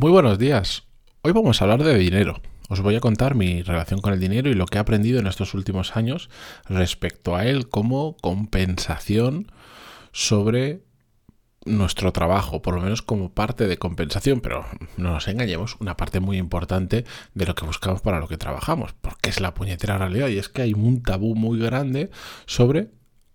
Muy buenos días. Hoy vamos a hablar de dinero. Os voy a contar mi relación con el dinero y lo que he aprendido en estos últimos años respecto a él como compensación sobre nuestro trabajo, por lo menos como parte de compensación, pero no nos engañemos, una parte muy importante de lo que buscamos para lo que trabajamos, porque es la puñetera realidad y es que hay un tabú muy grande sobre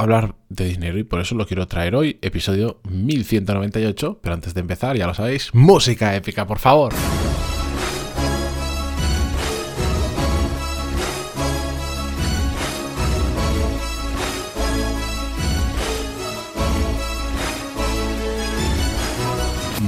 hablar de dinero y por eso lo quiero traer hoy, episodio 1198, pero antes de empezar, ya lo sabéis, música épica, por favor.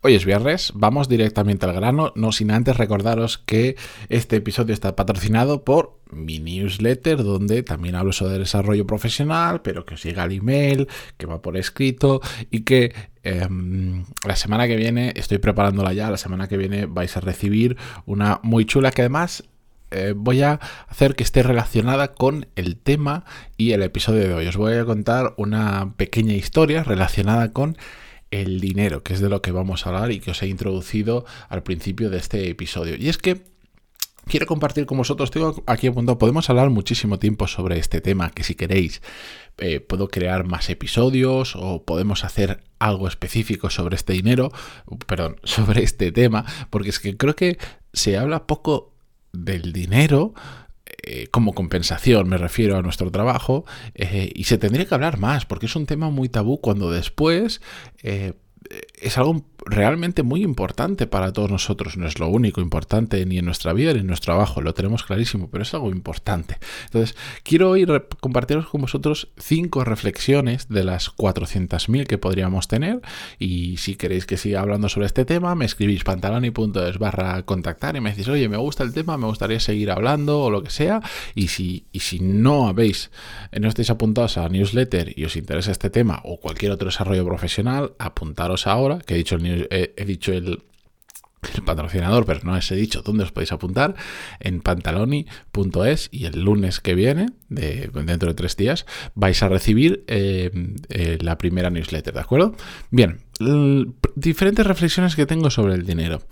Hoy es viernes, vamos directamente al grano, no sin antes recordaros que este episodio está patrocinado por mi newsletter, donde también hablo sobre desarrollo profesional, pero que os llega el email, que va por escrito y que em, la semana que viene, estoy preparándola ya, la semana que viene vais a recibir una muy chula que además eh, voy a hacer que esté relacionada con el tema y el episodio de hoy. Os voy a contar una pequeña historia relacionada con el dinero, que es de lo que vamos a hablar y que os he introducido al principio de este episodio. Y es que quiero compartir con vosotros, tengo aquí apuntado, podemos hablar muchísimo tiempo sobre este tema, que si queréis eh, puedo crear más episodios o podemos hacer algo específico sobre este dinero, perdón, sobre este tema, porque es que creo que se habla poco del dinero eh, como compensación, me refiero a nuestro trabajo, eh, y se tendría que hablar más, porque es un tema muy tabú cuando después eh, es algo realmente muy importante para todos nosotros. No es lo único importante ni en nuestra vida ni en nuestro trabajo, lo tenemos clarísimo, pero es algo importante. Entonces, quiero hoy compartiros con vosotros cinco reflexiones de las 400.000 que podríamos tener. Y si queréis que siga hablando sobre este tema, me escribís pantaloni.es barra contactar y me decís, oye, me gusta el tema, me gustaría seguir hablando o lo que sea. Y si, y si no habéis, no estáis apuntados a newsletter y os interesa este tema o cualquier otro desarrollo profesional, apuntaros ahora, que he dicho el el, patrocinador, pero no os he dicho dónde os podéis apuntar, en pantaloni.es y el lunes que viene, de, dentro de tres días, vais a recibir eh, eh, la primera newsletter, ¿de acuerdo? Bien, diferentes reflexiones que tengo sobre el dinero.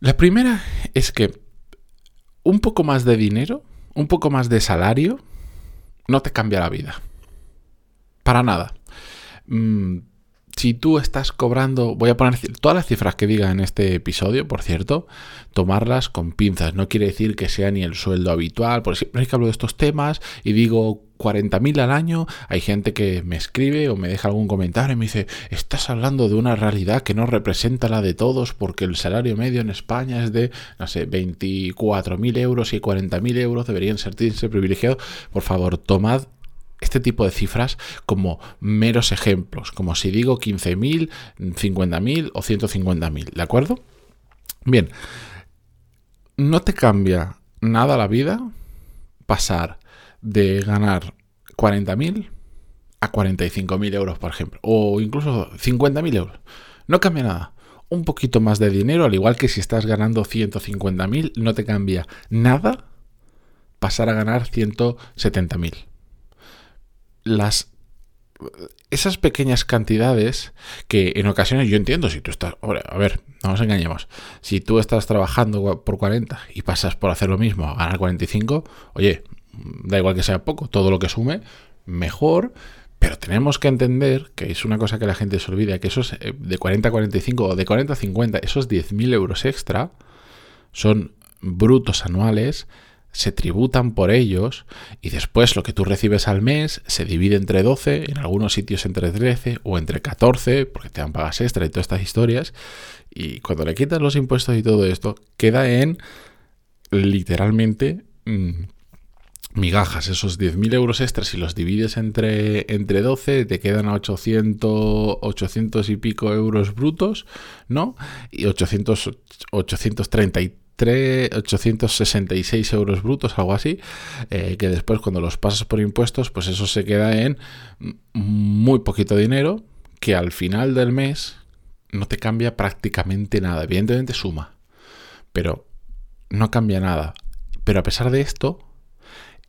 La primera es que un poco más de dinero, un poco más de salario, no te cambia la vida. Para nada. Mm, si tú estás cobrando, voy a poner todas las cifras que diga en este episodio, por cierto, tomarlas con pinzas. No quiere decir que sea ni el sueldo habitual, porque siempre que hablo de estos temas y digo 40.000 al año, hay gente que me escribe o me deja algún comentario y me dice, estás hablando de una realidad que no representa la de todos porque el salario medio en España es de, no sé, 24.000 euros y 40.000 euros deberían sentirse privilegiados. Por favor, tomad este tipo de cifras como meros ejemplos, como si digo 15.000, 50.000 o 150.000, ¿de acuerdo? Bien, no te cambia nada la vida pasar de ganar 40.000 a 45.000 euros, por ejemplo, o incluso 50.000 euros. No cambia nada. Un poquito más de dinero, al igual que si estás ganando 150.000, no te cambia nada pasar a ganar 170.000 las esas pequeñas cantidades que en ocasiones yo entiendo, si tú estás, a ver, no nos engañemos, si tú estás trabajando por 40 y pasas por hacer lo mismo a ganar 45, oye, da igual que sea poco, todo lo que sume, mejor, pero tenemos que entender que es una cosa que la gente se olvida, que esos eh, de 40 a 45 o de 40 a 50, esos 10.000 euros extra son brutos anuales se tributan por ellos y después lo que tú recibes al mes se divide entre 12, en algunos sitios entre 13 o entre 14, porque te dan pagas extra y todas estas historias. Y cuando le quitas los impuestos y todo esto, queda en literalmente mm, migajas. Esos 10.000 euros extras, si los divides entre, entre 12, te quedan a 800, 800 y pico euros brutos, ¿no? Y 800, 833 866 euros brutos, algo así, eh, que después cuando los pasas por impuestos, pues eso se queda en muy poquito dinero, que al final del mes no te cambia prácticamente nada. Evidentemente suma, pero no cambia nada. Pero a pesar de esto,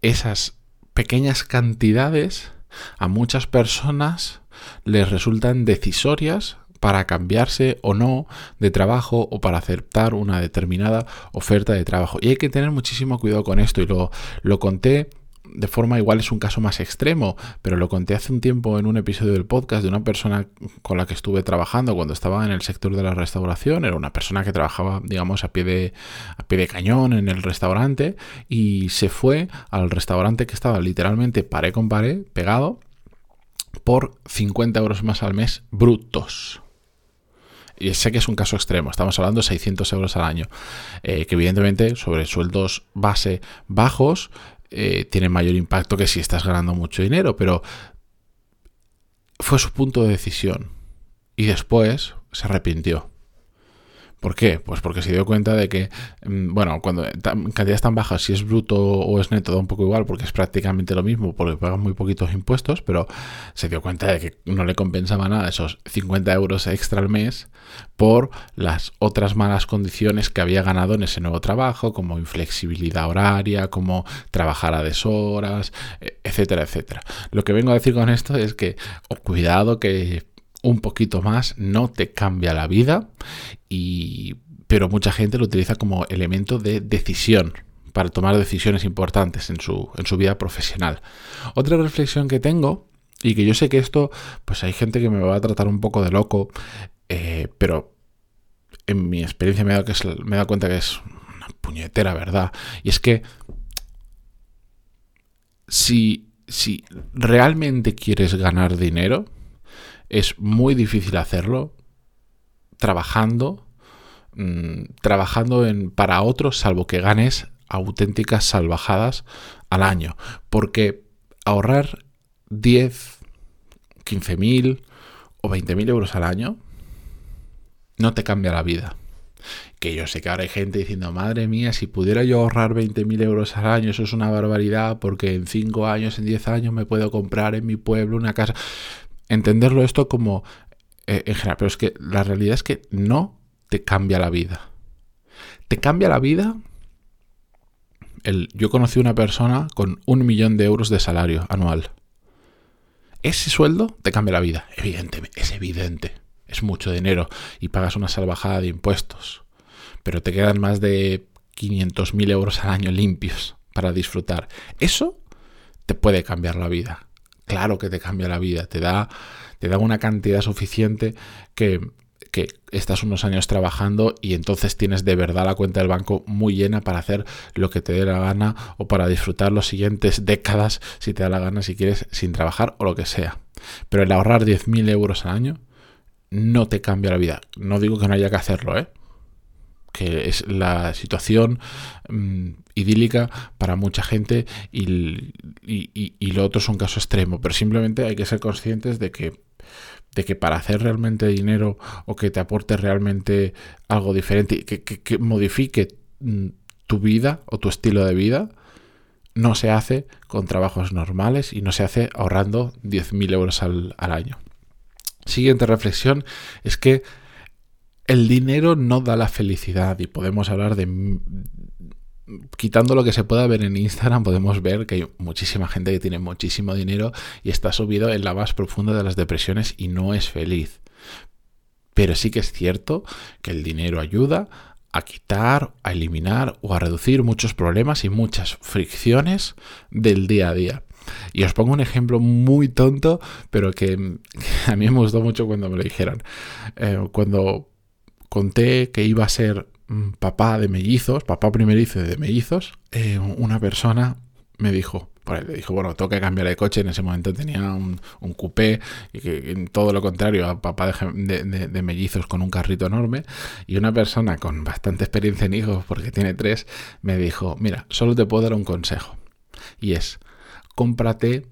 esas pequeñas cantidades a muchas personas les resultan decisorias para cambiarse o no de trabajo o para aceptar una determinada oferta de trabajo. Y hay que tener muchísimo cuidado con esto y lo, lo conté de forma igual es un caso más extremo, pero lo conté hace un tiempo en un episodio del podcast de una persona con la que estuve trabajando cuando estaba en el sector de la restauración. Era una persona que trabajaba, digamos, a pie de, a pie de cañón en el restaurante y se fue al restaurante que estaba literalmente pared con pared, pegado, por 50 euros más al mes brutos sé que es un caso extremo, estamos hablando de 600 euros al año, eh, que evidentemente sobre sueldos base bajos eh, tiene mayor impacto que si estás ganando mucho dinero, pero fue su punto de decisión. Y después se arrepintió. ¿Por qué? Pues porque se dio cuenta de que, mm, bueno, cuando cantidades tan bajas, si es bruto o es neto, da un poco igual, porque es prácticamente lo mismo, porque pagan muy poquitos impuestos, pero se dio cuenta de que no le compensaba nada esos 50 euros extra al mes por las otras malas condiciones que había ganado en ese nuevo trabajo, como inflexibilidad horaria, como trabajar a deshoras, e, etcétera, etcétera. Lo que vengo a decir con esto es que, oh, cuidado que un poquito más no te cambia la vida y pero mucha gente lo utiliza como elemento de decisión para tomar decisiones importantes en su, en su vida profesional. Otra reflexión que tengo, y que yo sé que esto, pues hay gente que me va a tratar un poco de loco, eh, pero en mi experiencia me he, dado que me he dado cuenta que es una puñetera verdad. Y es que si, si realmente quieres ganar dinero, es muy difícil hacerlo trabajando, mm, trabajando en, para otros, salvo que ganes auténticas salvajadas al año. Porque ahorrar 10, 15 mil o 20 mil euros al año no te cambia la vida. Que yo sé que ahora hay gente diciendo, madre mía, si pudiera yo ahorrar 20 mil euros al año, eso es una barbaridad, porque en 5 años, en 10 años me puedo comprar en mi pueblo una casa entenderlo esto como eh, en general, pero es que la realidad es que no te cambia la vida. Te cambia la vida. El, yo conocí una persona con un millón de euros de salario anual. Ese sueldo te cambia la vida. Evidentemente, es evidente. Es mucho dinero y pagas una salvajada de impuestos. Pero te quedan más de 500.000 euros al año limpios para disfrutar. Eso te puede cambiar la vida claro que te cambia la vida, te da, te da una cantidad suficiente que, que estás unos años trabajando y entonces tienes de verdad la cuenta del banco muy llena para hacer lo que te dé la gana o para disfrutar los siguientes décadas si te da la gana, si quieres, sin trabajar o lo que sea. Pero el ahorrar 10.000 euros al año no te cambia la vida. No digo que no haya que hacerlo, ¿eh? Que es la situación mm, idílica para mucha gente y, lo otro es un caso extremo, pero simplemente hay que ser conscientes de que, de que para hacer realmente dinero o que te aporte realmente algo diferente, que, que, modifique mm, tu vida o tu estilo de vida, no se hace con trabajos normales y no se hace ahorrando 10.000 euros al año. Siguiente reflexión es que el dinero no da la felicidad y podemos hablar de... Quitando lo que se pueda ver en Instagram, podemos ver que hay muchísima gente que tiene muchísimo dinero y está subido en la más profunda de las depresiones y no es feliz. Pero sí que es cierto que el dinero ayuda a quitar, a eliminar o a reducir muchos problemas y muchas fricciones del día a día. Y os pongo un ejemplo muy tonto, pero que, a mí me gustó mucho cuando me lo dijeron. Eh, cuando conté que iba a ser mm, papá de mellizos, papá primerizo de mellizos, eh, una persona me dijo, pues le dijo, bueno, tengo que cambiar de coche. En ese momento tenía un, coupé, y que en todo lo contrario a papá de, de, mellizos con un carrito enorme. Y una persona con bastante experiencia en hijos, porque tiene tres, me dijo, mira, solo te puedo dar un consejo. Y es, cómprate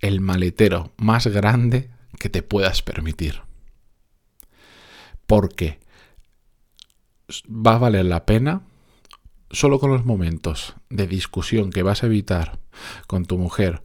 el maletero más grande que te puedas permitir. ¿Por qué? Va a valer la pena solo con los momentos de discusión que vas a evitar con tu mujer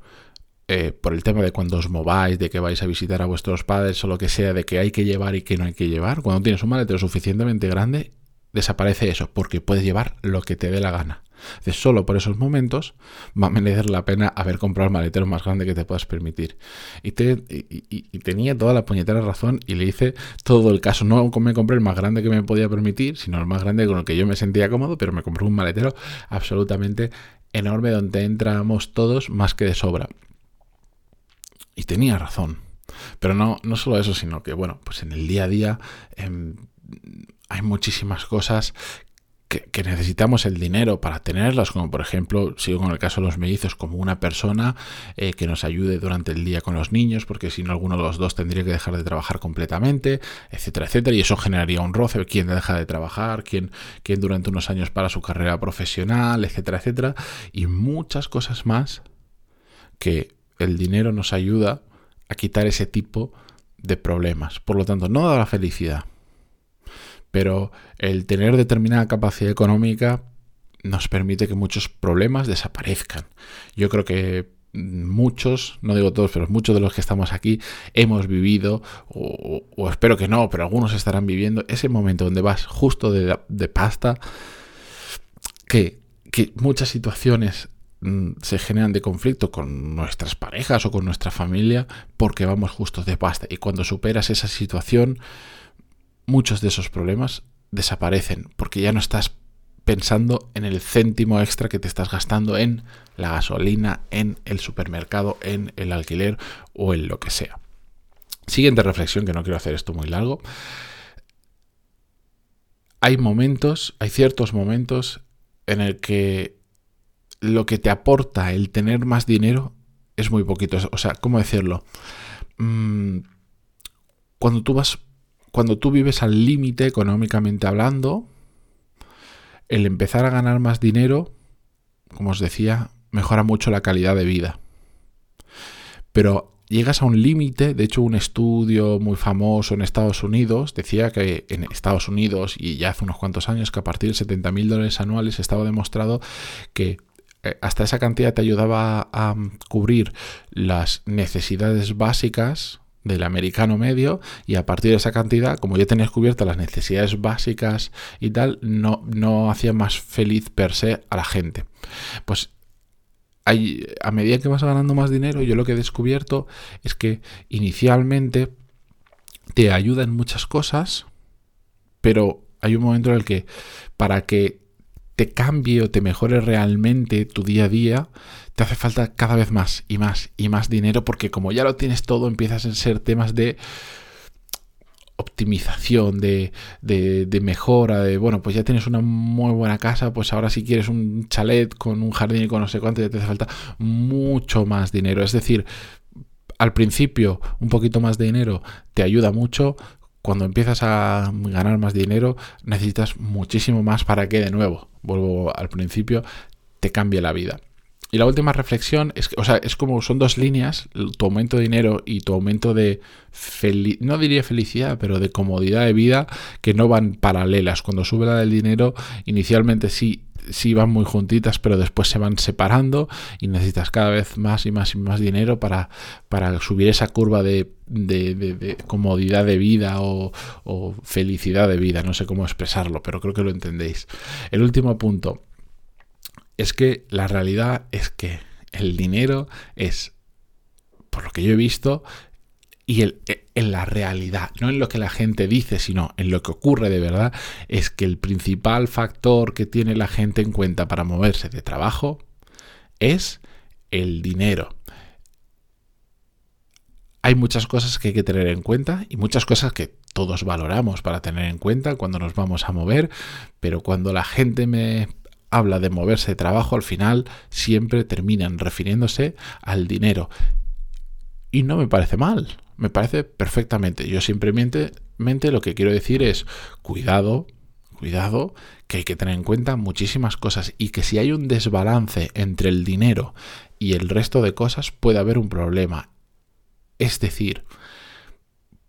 eh, por el tema de cuando os mováis, de que vais a visitar a vuestros padres o lo que sea, de que hay que llevar y que no hay que llevar, cuando tienes un maletero suficientemente grande, desaparece eso, porque puedes llevar lo que te dé la gana. De solo por esos momentos va a merecer la pena haber comprado el maletero más grande que te puedas permitir. Y, tenía toda la puñetera razón y le hice todo el caso. No me compré el más grande que me podía permitir, sino el más grande con el que yo me sentía cómodo, pero me compré un maletero absolutamente enorme donde entramos todos más que de sobra. Y tenía razón. Pero no, no solo eso, sino que, bueno, pues en el día a día em, hay muchísimas cosas que, necesitamos el dinero para tenerlas, como por ejemplo, sigo con el caso de los mellizos, como una persona eh, que nos ayude durante el día con los niños, porque si no alguno de los dos tendría que dejar de trabajar completamente, etcétera, etcétera, y eso generaría un roce, quién deja de trabajar, quién, quién durante unos años para su carrera profesional, etcétera, etcétera, y muchas cosas más que el dinero nos ayuda a quitar ese tipo de problemas. Por lo tanto, no da la felicidad, pero el tener determinada capacidad económica nos permite que muchos problemas desaparezcan. Yo creo que muchos, no digo todos, pero muchos de los que estamos aquí hemos vivido, o, espero que no, pero algunos estarán viviendo ese momento donde vas justo de, pasta, que, que muchas situaciones mm, se generan de conflicto con nuestras parejas o con nuestra familia porque vamos justos de pasta. Y cuando superas esa situación, muchos de esos problemas desaparecen porque ya no estás pensando en el céntimo extra que te estás gastando en la gasolina, en el supermercado, en el alquiler o en lo que sea. Siguiente reflexión, que no quiero hacer esto muy largo. Hay momentos, hay ciertos momentos en el que lo que te aporta el tener más dinero es muy poquito. O sea, ¿cómo decirlo? Mm, cuando tú vas cuando tú vives al límite económicamente hablando, el empezar a ganar más dinero, como os decía, mejora mucho la calidad de vida. Pero llegas a un límite, de hecho un estudio muy famoso en Estados Unidos decía que en Estados Unidos, y ya hace unos cuantos años, que a partir de 70 mil dólares anuales estaba demostrado que eh, hasta esa cantidad te ayudaba a cubrir las necesidades básicas del americano medio y a partir de esa cantidad, como ya tenías cubiertas las necesidades básicas y tal, no, no hacía más feliz per se a la gente. Pues hay, a medida que vas ganando más dinero, yo lo que he descubierto es que inicialmente te ayuda en muchas cosas, pero hay un momento en el que para que te cambie o te mejore realmente tu día a día, te hace falta cada vez más y más y más dinero porque como ya lo tienes todo empiezas a ser temas de optimización, de, de, mejora, de, bueno, pues ya tienes una muy buena casa, pues ahora si quieres un chalet con un jardín y con no sé cuánto, ya te hace falta mucho más dinero. Es decir, al principio un poquito más de dinero te ayuda mucho, cuando empiezas a ganar más dinero necesitas muchísimo más para que de nuevo, vuelvo al principio, te cambie la vida. Y la última reflexión es que, o sea, es como son dos líneas, tu aumento de dinero y tu aumento de, no diría felicidad, pero de comodidad de vida que no van paralelas. Cuando sube la del dinero, inicialmente sí, sí van muy juntitas, pero después se van separando y necesitas cada vez más y más y más dinero para, para subir esa curva de, de, comodidad de vida o, o felicidad de vida. No sé cómo expresarlo, pero creo que lo entendéis. El último punto es que la realidad es que el dinero es, por lo que yo he visto, y el, en la realidad, no en lo que la gente dice, sino en lo que ocurre de verdad, es que el principal factor que tiene la gente en cuenta para moverse de trabajo es el dinero. Hay muchas cosas que hay que tener en cuenta y muchas cosas que todos valoramos para tener en cuenta cuando nos vamos a mover, pero cuando la gente me habla de moverse de trabajo, al final siempre terminan refiriéndose al dinero. Y no me parece mal, me parece perfectamente. Yo simplemente lo que quiero decir es cuidado, cuidado, que hay que tener en cuenta muchísimas cosas y que si hay un desbalance entre el dinero y el resto de cosas puede haber un problema. Es decir,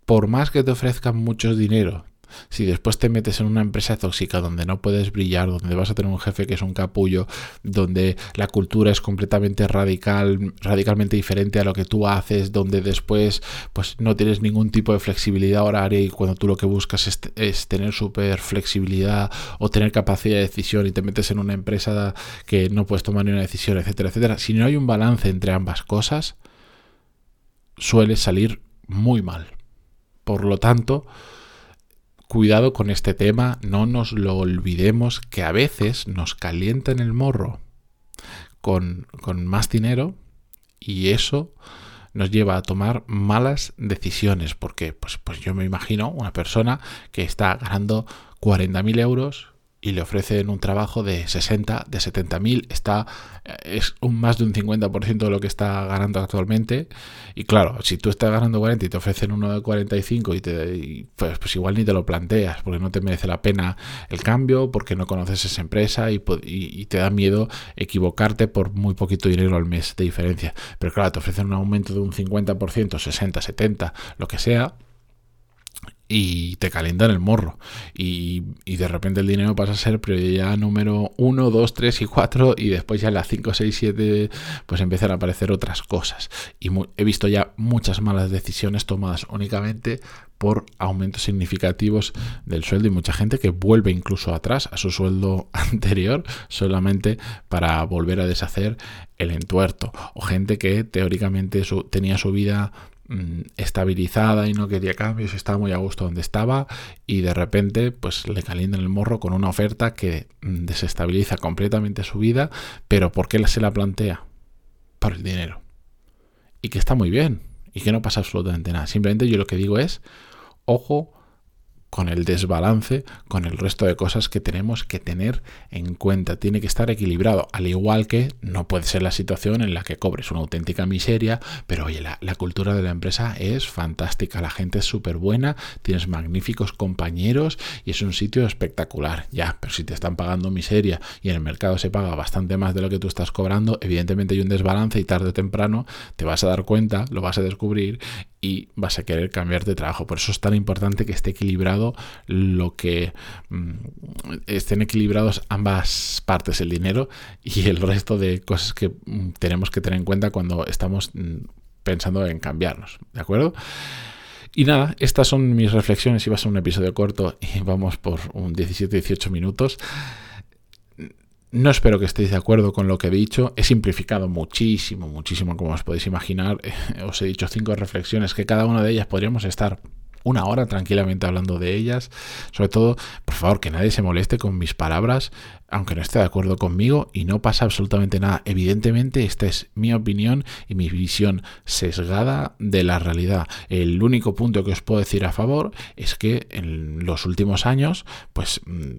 por más que te ofrezcan mucho dinero, si después te metes en una empresa tóxica donde no puedes brillar, donde vas a tener un jefe que es un capullo, donde la cultura es completamente radical, radicalmente diferente a lo que tú haces, donde después pues no tienes ningún tipo de flexibilidad horaria y cuando tú lo que buscas es, es tener súper flexibilidad o tener capacidad de decisión y te metes en una empresa que no puedes tomar ni una decisión, etcétera, etcétera. Si no hay un balance entre ambas cosas, suele salir muy mal. Por lo tanto, cuidado con este tema, no nos lo olvidemos que a veces nos calienta en el morro con, con más dinero y eso nos lleva a tomar malas decisiones. Porque pues, pues yo me imagino una persona que está ganando 40.000 euros y le ofrecen un trabajo de 60, de 70 mil, está es un más de un 50% de lo que está ganando actualmente. Y claro, si tú estás ganando 40 y te ofrecen uno de 45 y te pues, pues, igual ni te lo planteas, porque no te merece la pena el cambio, porque no conoces esa empresa y, y, te da miedo equivocarte por muy poquito dinero al mes de diferencia. Pero claro, te ofrecen un aumento de un 50%, 60, 70, lo que sea y te calientan el morro. Y, de repente el dinero pasa a ser prioridad número 1, 2, 3 y 4 y después ya en las 5, 6, 7 pues empiezan a aparecer otras cosas. Y he visto ya muchas malas decisiones tomadas únicamente por aumentos significativos del sueldo y mucha gente que vuelve incluso atrás a su sueldo anterior solamente para volver a deshacer el entuerto. O gente que teóricamente tenía su vida Mm, estabilizada y no quería cambios, estaba muy a gusto donde estaba y de repente pues le calientan el morro con una oferta que mm, desestabiliza completamente su vida, pero ¿por qué se la plantea? Por el dinero. Y que está muy bien y que no pasa absolutamente nada. Simplemente yo lo que digo es, ojo con el desbalance, con el resto de cosas que tenemos que tener en cuenta. Tiene que estar equilibrado, al igual que no puede ser la situación en la que cobres una auténtica miseria, pero oye, la, cultura de la empresa es fantástica, la gente es súper buena, tienes magníficos compañeros y es un sitio espectacular. Ya, pero si te están pagando miseria y en el mercado se paga bastante más de lo que tú estás cobrando, evidentemente hay un desbalance y tarde o temprano te vas a dar cuenta, lo vas a descubrir y vas a querer cambiar de trabajo. Por eso es tan importante que esté equilibrado lo que mm, estén equilibrados ambas partes, el dinero y el resto de cosas que mm, tenemos que tener en cuenta cuando estamos mm, pensando en cambiarnos. ¿De acuerdo? Y nada, estas son mis reflexiones. Iba a ser un episodio corto y vamos por un 17-18 minutos. No espero que estéis de acuerdo con lo que he dicho. He simplificado muchísimo, muchísimo, como os podéis imaginar. Os he dicho cinco reflexiones que cada una de ellas podríamos estar una hora tranquilamente hablando de ellas. Sobre todo, por favor, que nadie se moleste con mis palabras, aunque no esté de acuerdo conmigo y no pasa absolutamente nada. Evidentemente, esta es mi opinión y mi visión sesgada de la realidad. El único punto que os puedo decir a favor es que en los últimos años, pues mm,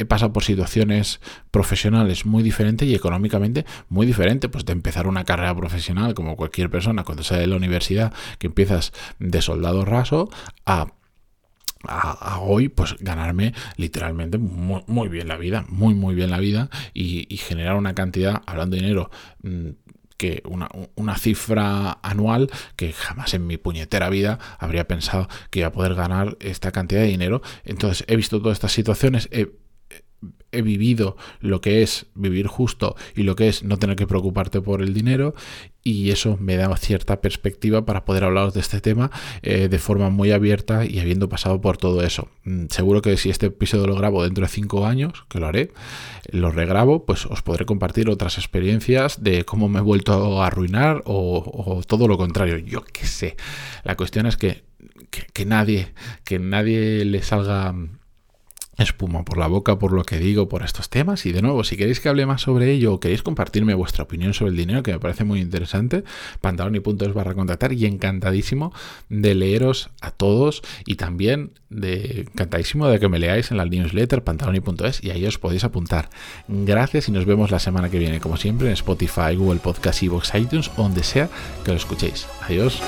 he pasado por situaciones profesionales muy diferentes y económicamente muy diferentes. Pues de empezar una carrera profesional, como cualquier persona cuando sale de la universidad, que empiezas de soldado raso, a hoy pues ganarme literalmente muy, bien la vida, muy muy bien la vida y, generar una cantidad, hablando de dinero, mm, que una, una, cifra anual que jamás en mi puñetera vida habría pensado que iba a poder ganar esta cantidad de dinero. Entonces he visto todas estas situaciones, he he vivido lo que es vivir justo y lo que es no tener que preocuparte por el dinero y eso me da cierta perspectiva para poder hablaros de este tema eh, de forma muy abierta y habiendo pasado por todo eso. Mm, seguro que si este episodio lo grabo dentro de cinco años, que lo haré, lo regrabo, pues os podré compartir otras experiencias de cómo me he vuelto a arruinar o, todo lo contrario. Yo qué sé. La cuestión es que, que nadie, que nadie le salga espuma por la boca por lo que digo por estos temas. Y de nuevo si queréis que hable más sobre ello o queréis compartirme vuestra opinión sobre el dinero que me parece muy interesante pantaloni.es barra contactar y encantadísimo de leeros a todos y también de encantadísimo de que me leáis en la newsletter pantaloni.es y ahí os podéis apuntar. Gracias y nos vemos la semana que viene como siempre en Spotify, Google Podcast, Evox, iTunes donde sea que lo escuchéis. Adiós